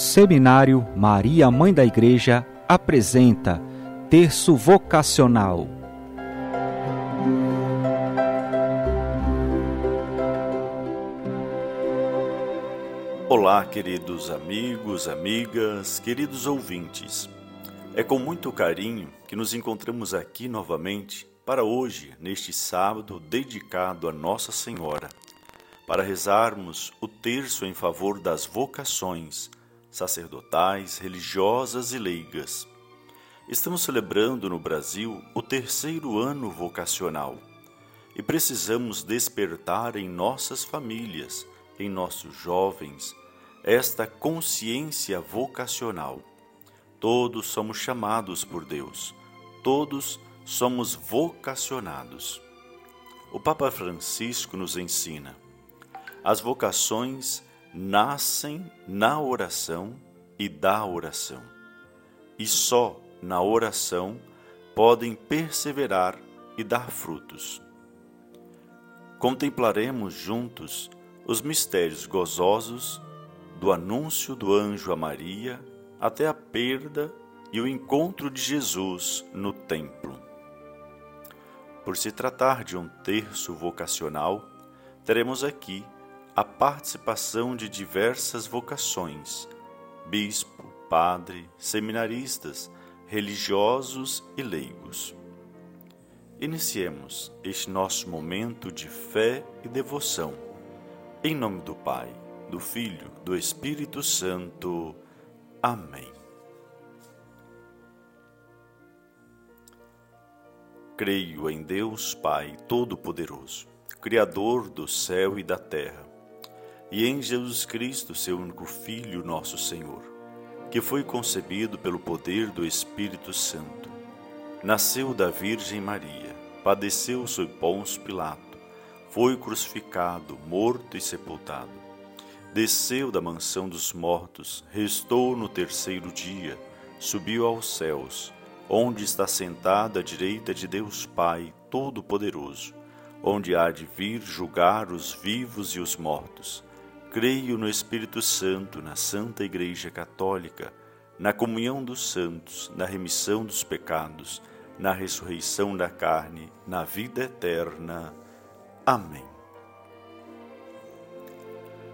Seminário Maria Mãe da Igreja apresenta Terço Vocacional. Olá, queridos amigos, amigas, queridos ouvintes. É com muito carinho que nos encontramos aqui novamente para hoje, neste sábado dedicado a Nossa Senhora, para rezarmos o terço em favor das vocações sacerdotais, religiosas e leigas. Estamos celebrando no Brasil o terceiro ano vocacional e precisamos despertar em nossas famílias, em nossos jovens, esta consciência vocacional. Todos somos chamados por Deus, todos somos vocacionados. O Papa Francisco nos ensina: as vocações nascem na oração e da oração. E só na oração podem perseverar e dar frutos. Contemplaremos juntos os mistérios gozosos do anúncio do anjo a Maria até a perda e o encontro de Jesus no templo. Por se tratar de um terço vocacional, teremos aqui a participação de diversas vocações: bispo, padre, seminaristas, religiosos e leigos. Iniciemos este nosso momento de fé e devoção. Em nome do Pai, do Filho, do Espírito Santo. Amém. Creio em Deus Pai Todo-Poderoso, Criador do céu e da terra e em Jesus Cristo, seu único Filho, nosso Senhor, que foi concebido pelo poder do Espírito Santo. Nasceu da Virgem Maria, padeceu sob Pôncio Pilato, foi crucificado, morto e sepultado. Desceu da mansão dos mortos, restou no terceiro dia, subiu aos céus, onde está sentado à direita de Deus Pai Todo-Poderoso, onde há de vir julgar os vivos e os mortos Creio no Espírito Santo, na Santa Igreja Católica, na comunhão dos santos, na remissão dos pecados, na ressurreição da carne, na vida eterna. Amém.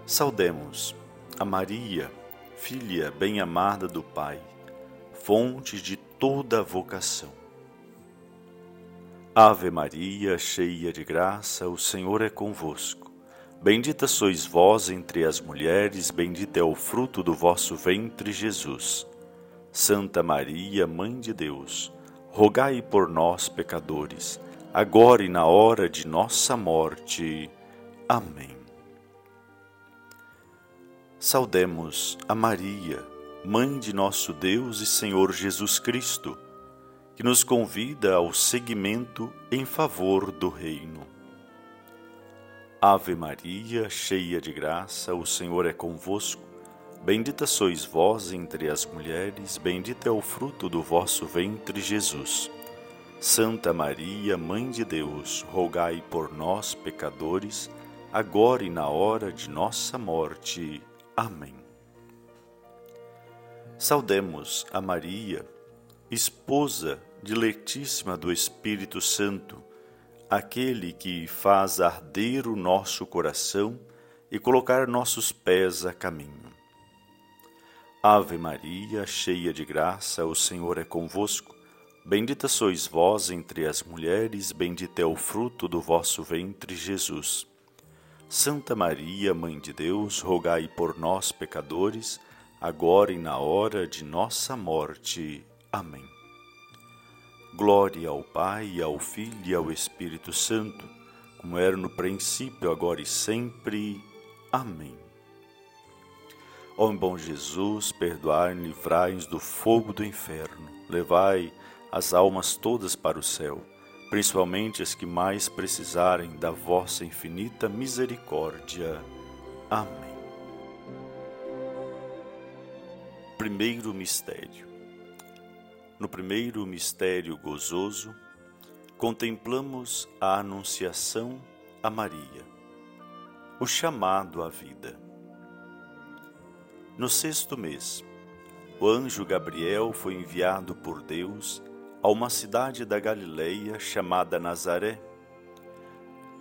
Saudemos a Maria, filha bem-amada do Pai, fonte de toda vocação. Ave Maria, cheia de graça, o Senhor é convosco. Bendita sois vós entre as mulheres, bendito é o fruto do vosso ventre, Jesus. Santa Maria, Mãe de Deus, rogai por nós, pecadores, agora e na hora de nossa morte. Amém. Saudemos a Maria, Mãe de nosso Deus e Senhor Jesus Cristo, que nos convida ao seguimento em favor do Reino. Ave Maria, cheia de graça, o Senhor é convosco. Bendita sois vós entre as mulheres, bendito é o fruto do vosso ventre, Jesus. Santa Maria, Mãe de Deus, rogai por nós, pecadores, agora e na hora de nossa morte. Amém. Saudemos a Maria, esposa diletíssima do Espírito Santo, aquele que faz arder o nosso coração e colocar nossos pés a caminho. Ave Maria, cheia de graça, o Senhor é convosco. Bendita sois vós entre as mulheres, bendito é o fruto do vosso ventre, Jesus. Santa Maria, Mãe de Deus, rogai por nós, pecadores, agora e na hora de nossa morte. Amém. Glória ao Pai, ao Filho e ao Espírito Santo, como era no princípio, agora e sempre. Amém. Ó bom Jesus, perdoai e livrai-nos do fogo do inferno. Levai as almas todas para o céu, principalmente as que mais precisarem da vossa infinita misericórdia. Amém. Primeiro mistério no primeiro mistério gozoso, contemplamos a Anunciação a Maria, o chamado à vida. No sexto mês, o anjo Gabriel foi enviado por Deus a uma cidade da Galileia chamada Nazaré,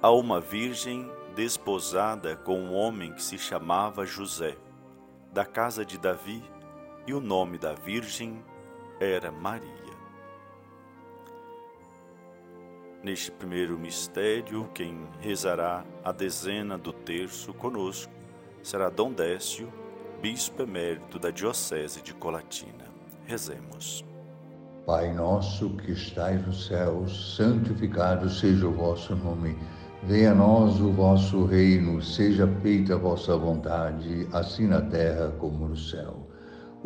a uma virgem desposada com um homem que se chamava José, da casa de Davi, e o nome da virgem era Maria. Neste primeiro mistério, quem rezará a dezena do terço conosco será Dom Décio, bispo emérito da Diocese de Colatina. Rezemos. Pai nosso que estais nos céus, santificado seja o vosso nome. Venha a nós o vosso reino, seja feita a vossa vontade, assim na terra como no céu.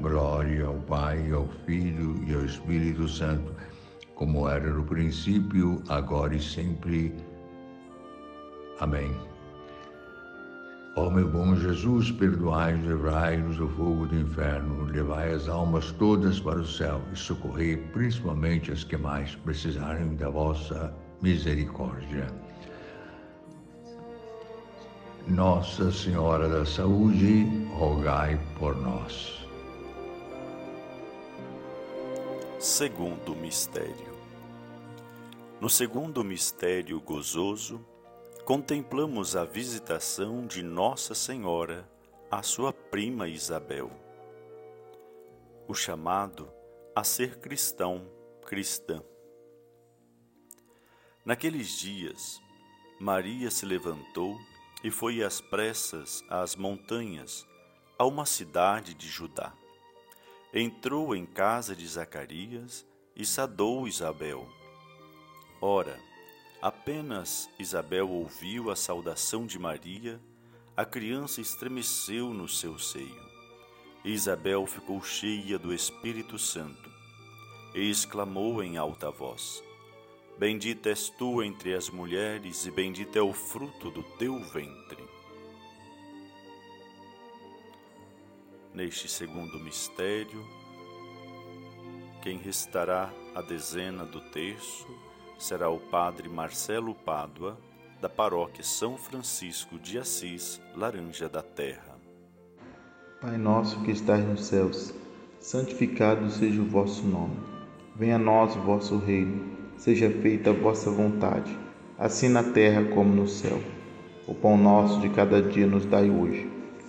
Glória ao Pai, ao Filho e ao Espírito Santo, como era no princípio, agora e sempre. Amém. Ó meu bom Jesus, perdoai e livrai-nos do fogo do inferno, levai as almas todas para o céu e socorrei principalmente as que mais precisarem da vossa misericórdia. Nossa Senhora da Saúde, rogai por nós. Segundo mistério. No segundo mistério gozoso, contemplamos a visitação de Nossa Senhora à sua prima Isabel. O chamado a ser cristão, cristã. Naqueles dias, Maria se levantou e foi às pressas às montanhas, a uma cidade de Judá. Entrou em casa de Zacarias e sadou Isabel. Ora, apenas Isabel ouviu a saudação de Maria, a criança estremeceu no seu seio. Isabel ficou cheia do Espírito Santo e exclamou em alta voz: Bendita és tu entre as mulheres, e bendito é o fruto do teu ventre. Neste segundo mistério, quem restará a dezena do terço será o Padre Marcelo Pádua, da paróquia São Francisco de Assis, Laranja da Terra. Pai nosso que estás nos céus, santificado seja o vosso nome. Venha a nós o vosso reino seja feita a vossa vontade, assim na terra como no céu. O pão nosso de cada dia nos dai hoje.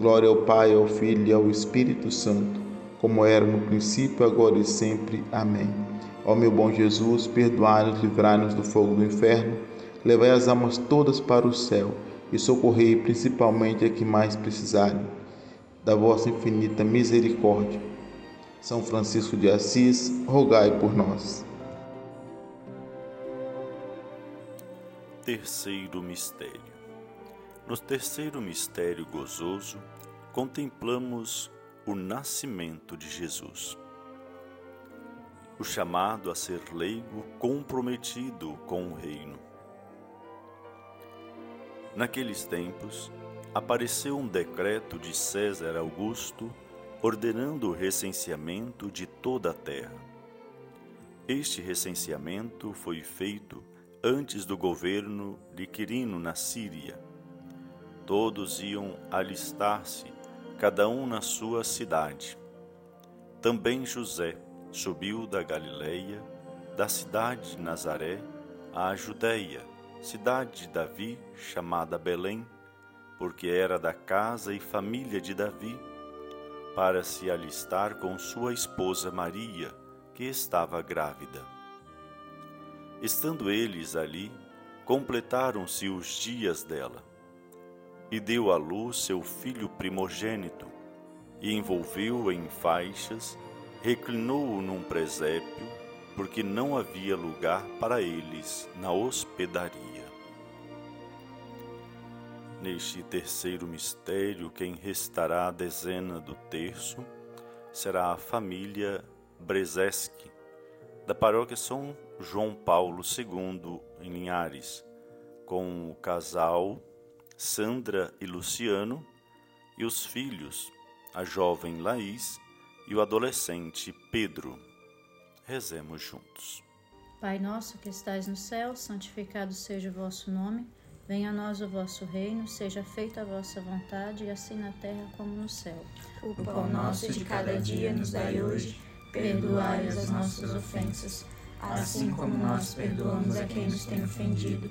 Glória ao Pai, ao Filho e ao Espírito Santo, como era no princípio, agora e sempre. Amém. Ó meu bom Jesus, perdoai-nos, livrai-nos do fogo do inferno, levai as almas todas para o céu e socorrei principalmente a que mais precisarem da vossa infinita misericórdia são Francisco de Assis, rogai por nós. Terceiro mistério. No terceiro mistério gozoso, contemplamos o nascimento de Jesus. O chamado a ser leigo comprometido com o reino. Naqueles tempos, apareceu um decreto de César Augusto ordenando o recenseamento de toda a terra. Este recenseamento foi feito antes do governo de Quirino na Síria. Todos iam alistar-se, cada um na sua cidade. Também José subiu da Galileia, da cidade de Nazaré, à Judéia, cidade de Davi, chamada Belém, porque era da casa e família de Davi, para se alistar com sua esposa Maria, que estava grávida. Estando eles ali, completaram-se os dias dela, e deu à luz seu filho primogênito, e envolveu-o em faixas, reclinou-o num presépio, porque não havia lugar para eles na hospedaria. Neste terceiro mistério, quem restará a dezena do terço será a família Brezeski, da paróquia São João Paulo II, em Linhares, com o casal Sandra e Luciano e os filhos, a jovem Laís e o adolescente Pedro. Rezemos juntos. Pai nosso que estais no céu, santificado seja o vosso nome. Venha a nós o vosso reino, seja feita a vossa vontade, assim na terra como no céu. O pão nosso de cada dia nos dai hoje, perdoai as nossas ofensas, assim como nós perdoamos a quem nos tem ofendido,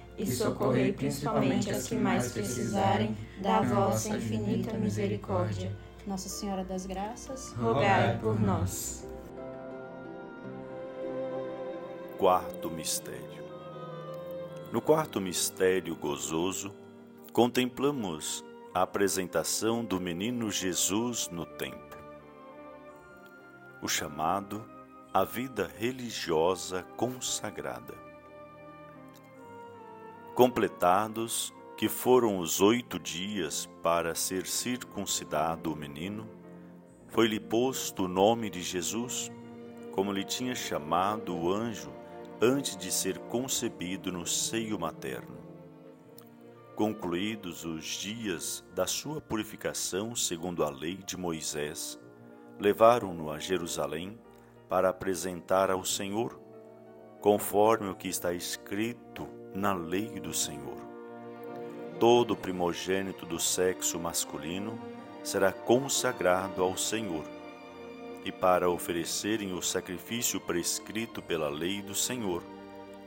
e socorrei principalmente as que mais precisarem da vossa infinita misericórdia. Nossa Senhora das Graças, rogai por nós. Quarto mistério. No quarto mistério gozoso, contemplamos a apresentação do menino Jesus no templo. O chamado à vida religiosa consagrada. Completados que foram os oito dias para ser circuncidado o menino, foi-lhe posto o nome de Jesus, como lhe tinha chamado o anjo antes de ser concebido no seio materno. Concluídos os dias da sua purificação segundo a lei de Moisés, levaram-no a Jerusalém para apresentar ao Senhor, conforme o que está escrito na lei do Senhor. todo primogênito do sexo masculino será consagrado ao Senhor, e para oferecerem o sacrifício prescrito pela lei do Senhor,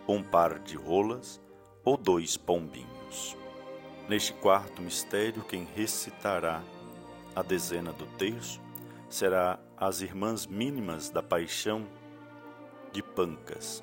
um par de rolas ou dois pombinhos. Neste quarto mistério, quem recitará a dezena do terço será as irmãs mínimas da paixão de Pancas.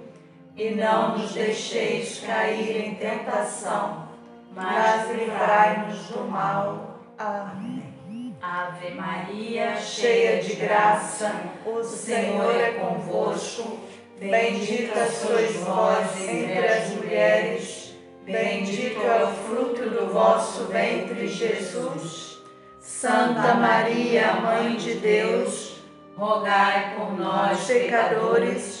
e não nos deixeis cair em tentação, mas livrai-nos do mal. Amém. Ave Maria, cheia de graça, o Senhor é convosco. Bendita sois vós entre as mulheres, bendito é o fruto do vosso ventre, Jesus. Santa Maria, Mãe de Deus, rogai por nós, pecadores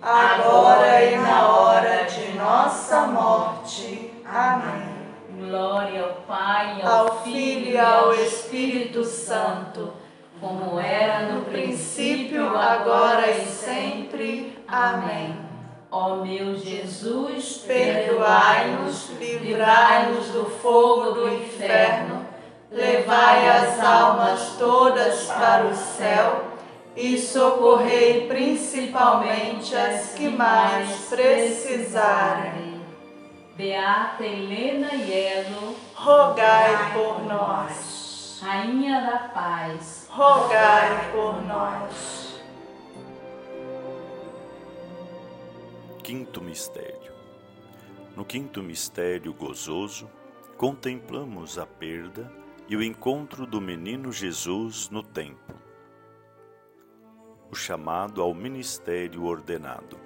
agora e na hora de nossa morte. Amém. Glória ao Pai, ao Filho e ao Espírito Santo, como era no princípio, agora e sempre. Amém. Ó meu Jesus, perdoai-nos, livrai-nos do fogo do inferno, levai as almas todas para o céu e socorrei principalmente as que mais precisarem. Beata Helena Ielo, rogai por nós. Rainha da Paz, rogai por nós. Quinto Mistério No quinto mistério gozoso, contemplamos a perda e o encontro do menino Jesus no templo. Chamado ao ministério ordenado.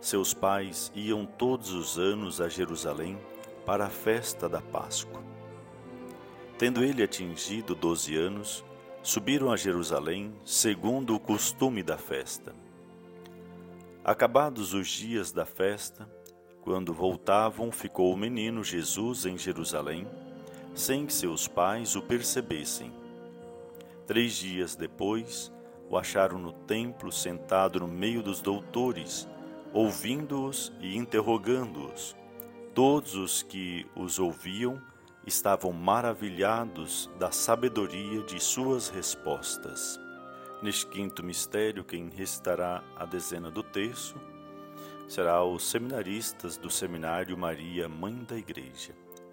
Seus pais iam todos os anos a Jerusalém para a festa da Páscoa. Tendo ele atingido doze anos, subiram a Jerusalém segundo o costume da festa. Acabados os dias da festa, quando voltavam, ficou o menino Jesus em Jerusalém, sem que seus pais o percebessem. Três dias depois, o acharam no templo sentado no meio dos doutores, ouvindo-os e interrogando-os. Todos os que os ouviam estavam maravilhados da sabedoria de suas respostas. Neste quinto mistério, quem recitará a dezena do terço será os seminaristas do Seminário Maria, Mãe da Igreja.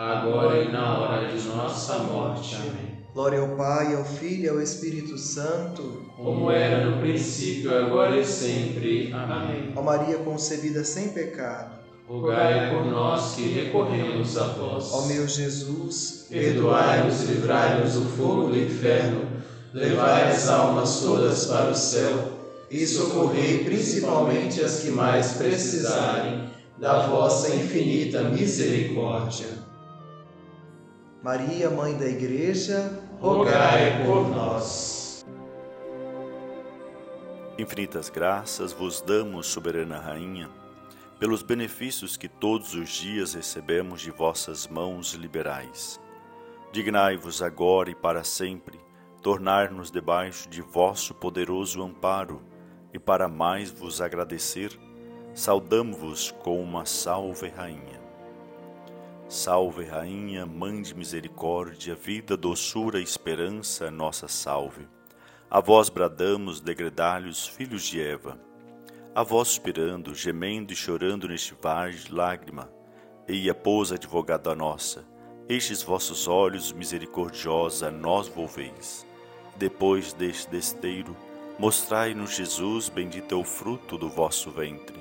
agora e na hora de nossa morte. Amém. Glória ao Pai, ao Filho e ao Espírito Santo, como era no princípio, agora e sempre. Amém. Ó Maria concebida sem pecado, rogai por nós que recorremos a vós. Ó meu Jesus, perdoai-nos e livrai-nos do fogo do inferno, levai as almas todas para o céu e socorrei principalmente as que mais precisarem da vossa infinita misericórdia. Maria, Mãe da Igreja, rogai por nós. Infinitas graças vos damos, soberana Rainha, pelos benefícios que todos os dias recebemos de vossas mãos liberais. Dignai-vos agora e para sempre tornar-nos debaixo de vosso poderoso amparo, e para mais vos agradecer, saudamo-vos com uma salve, Rainha. Salve, Rainha, Mãe de misericórdia, vida, doçura esperança, nossa salve. A vós bradamos, degredalhos, filhos de Eva. A vós suspirando, gemendo e chorando neste vale de lágrima. Eia, pois, advogada nossa, estes vossos olhos misericordiosa nós volveis. Depois deste desteiro, mostrai-nos Jesus, bendito é o fruto do vosso ventre.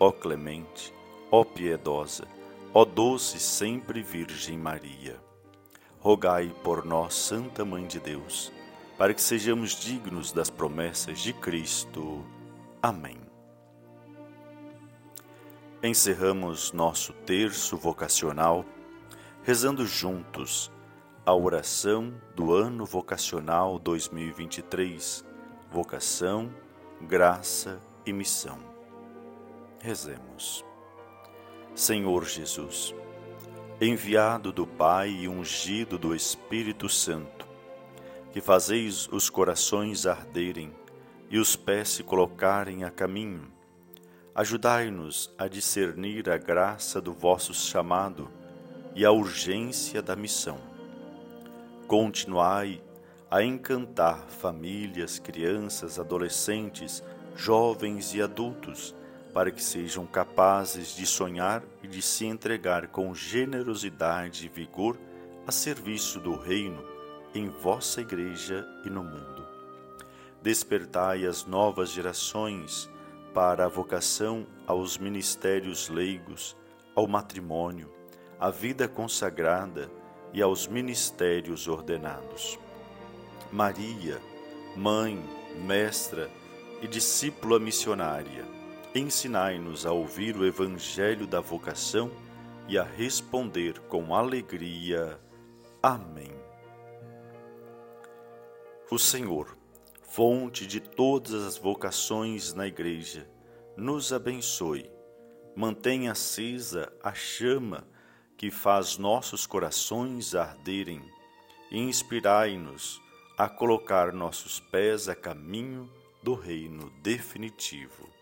Ó clemente, ó piedosa, ó doce sempre Virgem Maria. Rogai por nós, Santa Mãe de Deus, para que sejamos dignos das promessas de Cristo. Amém. Encerramos nosso terço vocacional rezando juntos a oração do ano vocacional 2023, vocação, graça e missão. Rezemos. Senhor Jesus, enviado do Pai e ungido do Espírito Santo, que fazeis os corações arderem e os pés se colocarem a caminho, ajudai-nos a discernir a graça do vosso chamado e a urgência da missão. Continuai a encantar famílias, crianças, adolescentes, jovens e adultos, para que sejam capazes de sonhar e de se entregar com generosidade e vigor a serviço do Reino em vossa Igreja e no mundo. Despertai as novas gerações para a vocação aos ministérios leigos, ao matrimônio, à vida consagrada e aos ministérios ordenados. Maria, mãe, mestra e discípula missionária, ensinai-nos a ouvir o evangelho da vocação e a responder com alegria. Amém. O Senhor, fonte de todas as vocações na Igreja, nos abençoe, mantenha acesa a chama que faz nossos corações arderem, e inspirai-nos a colocar nossos pés a caminho do reino definitivo.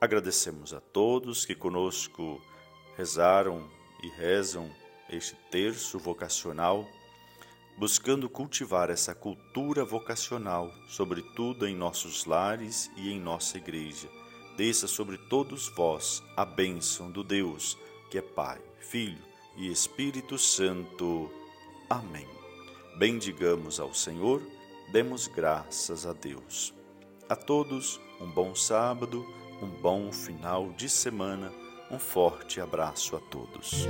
Agradecemos a todos que conosco rezaram e rezam este terço vocacional, buscando cultivar essa cultura vocacional, sobretudo em nossos lares e em nossa igreja. Desça sobre todos vós a bênção do Deus que é Pai, Filho e Espírito Santo. Amém. Bendigamos ao Senhor, demos graças a Deus. A todos, um bom sábado, um bom final de semana, um forte abraço a todos.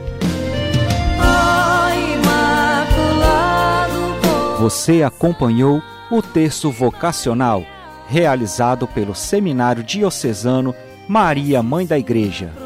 Você acompanhou o texto vocacional realizado pelo Seminário Diocesano Maria Mãe da Igreja.